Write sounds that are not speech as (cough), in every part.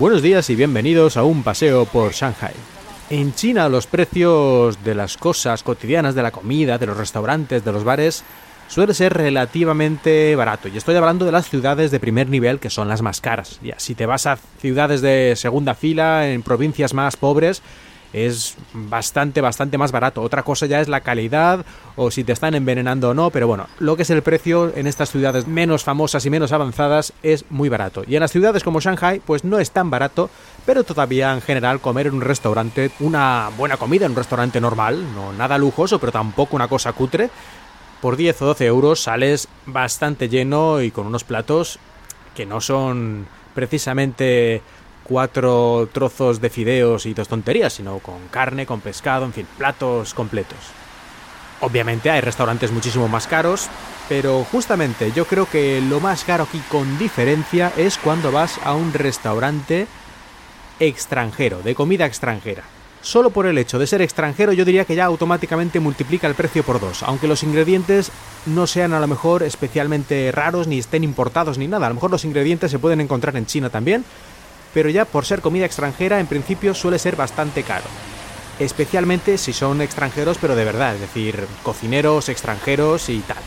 Buenos días y bienvenidos a un paseo por Shanghai. En China los precios de las cosas cotidianas, de la comida, de los restaurantes, de los bares, suele ser relativamente barato. Y estoy hablando de las ciudades de primer nivel, que son las más caras. Si te vas a ciudades de segunda fila, en provincias más pobres, es bastante, bastante más barato. Otra cosa ya es la calidad o si te están envenenando o no, pero bueno, lo que es el precio en estas ciudades menos famosas y menos avanzadas es muy barato. Y en las ciudades como Shanghai, pues no es tan barato, pero todavía en general comer en un restaurante, una buena comida en un restaurante normal, no nada lujoso, pero tampoco una cosa cutre, por 10 o 12 euros sales bastante lleno y con unos platos que no son precisamente cuatro trozos de fideos y dos tonterías, sino con carne, con pescado, en fin, platos completos. Obviamente hay restaurantes muchísimo más caros, pero justamente yo creo que lo más caro aquí con diferencia es cuando vas a un restaurante extranjero, de comida extranjera. Solo por el hecho de ser extranjero yo diría que ya automáticamente multiplica el precio por dos, aunque los ingredientes no sean a lo mejor especialmente raros ni estén importados ni nada. A lo mejor los ingredientes se pueden encontrar en China también, pero ya por ser comida extranjera en principio suele ser bastante caro. Especialmente si son extranjeros pero de verdad, es decir, cocineros extranjeros y tal.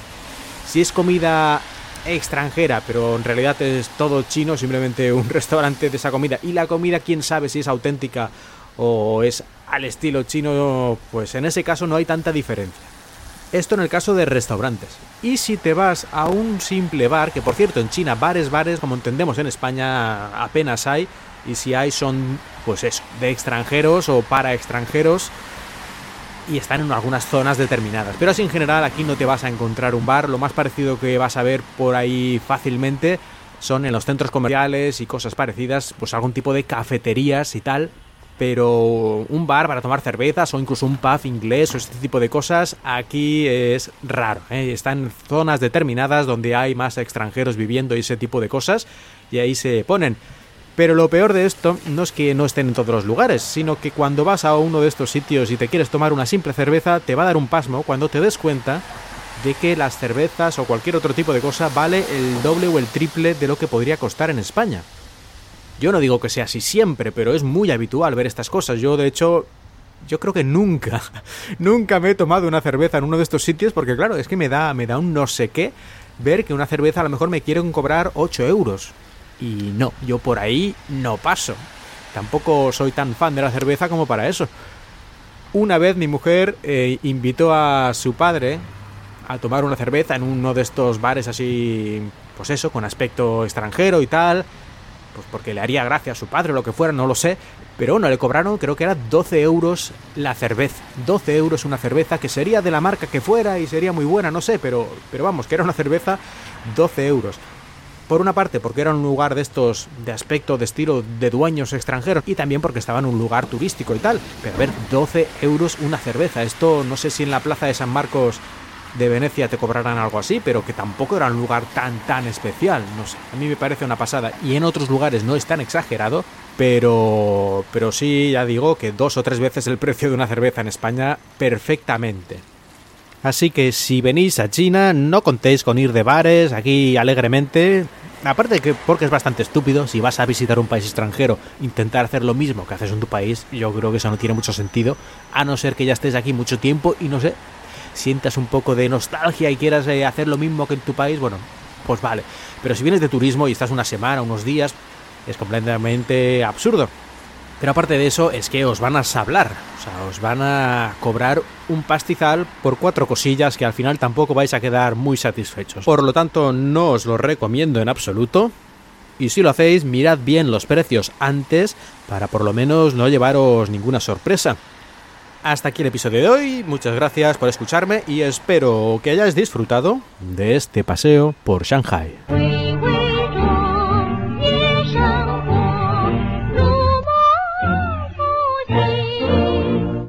Si es comida extranjera, pero en realidad es todo chino, simplemente un (laughs) restaurante de esa comida y la comida quién sabe si es auténtica o es al estilo chino, pues en ese caso no hay tanta diferencia. Esto en el caso de restaurantes. Y si te vas a un simple bar, que por cierto en China bares, bares, como entendemos en España apenas hay, y si hay son, pues de extranjeros o para extranjeros, y están en algunas zonas determinadas. Pero así en general aquí no te vas a encontrar un bar, lo más parecido que vas a ver por ahí fácilmente son en los centros comerciales y cosas parecidas, pues algún tipo de cafeterías y tal, pero un bar para tomar cervezas o incluso un pub inglés o este tipo de cosas aquí es raro. ¿eh? Está en zonas determinadas donde hay más extranjeros viviendo y ese tipo de cosas y ahí se ponen. Pero lo peor de esto no es que no estén en todos los lugares, sino que cuando vas a uno de estos sitios y te quieres tomar una simple cerveza, te va a dar un pasmo cuando te des cuenta de que las cervezas o cualquier otro tipo de cosa vale el doble o el triple de lo que podría costar en España. Yo no digo que sea así siempre, pero es muy habitual ver estas cosas. Yo, de hecho, yo creo que nunca, (laughs) nunca me he tomado una cerveza en uno de estos sitios porque, claro, es que me da, me da un no sé qué ver que una cerveza a lo mejor me quieren cobrar 8 euros. Y no, yo por ahí no paso. Tampoco soy tan fan de la cerveza como para eso. Una vez mi mujer eh, invitó a su padre a tomar una cerveza en uno de estos bares así, pues eso, con aspecto extranjero y tal pues porque le haría gracia a su padre o lo que fuera, no lo sé, pero bueno, le cobraron creo que era 12 euros la cerveza, 12 euros una cerveza que sería de la marca que fuera y sería muy buena, no sé, pero, pero vamos, que era una cerveza 12 euros. Por una parte, porque era un lugar de estos de aspecto, de estilo de dueños extranjeros, y también porque estaba en un lugar turístico y tal. Pero a ver, 12 euros una cerveza. Esto no sé si en la plaza de San Marcos de Venecia te cobrarán algo así, pero que tampoco era un lugar tan tan especial, no sé, a mí me parece una pasada y en otros lugares no es tan exagerado, pero pero sí ya digo que dos o tres veces el precio de una cerveza en España perfectamente. Así que si venís a China, no contéis con ir de bares aquí alegremente. Aparte de que porque es bastante estúpido, si vas a visitar un país extranjero, intentar hacer lo mismo que haces en tu país, yo creo que eso no tiene mucho sentido, a no ser que ya estés aquí mucho tiempo y no sé, sientas un poco de nostalgia y quieras eh, hacer lo mismo que en tu país, bueno, pues vale. Pero si vienes de turismo y estás una semana, unos días, es completamente absurdo. Pero aparte de eso, es que os van a sablar, o sea, os van a cobrar un pastizal por cuatro cosillas que al final tampoco vais a quedar muy satisfechos. Por lo tanto, no os lo recomiendo en absoluto. Y si lo hacéis, mirad bien los precios antes para por lo menos no llevaros ninguna sorpresa. Hasta aquí el episodio de hoy, muchas gracias por escucharme y espero que hayáis disfrutado de este paseo por Shanghai.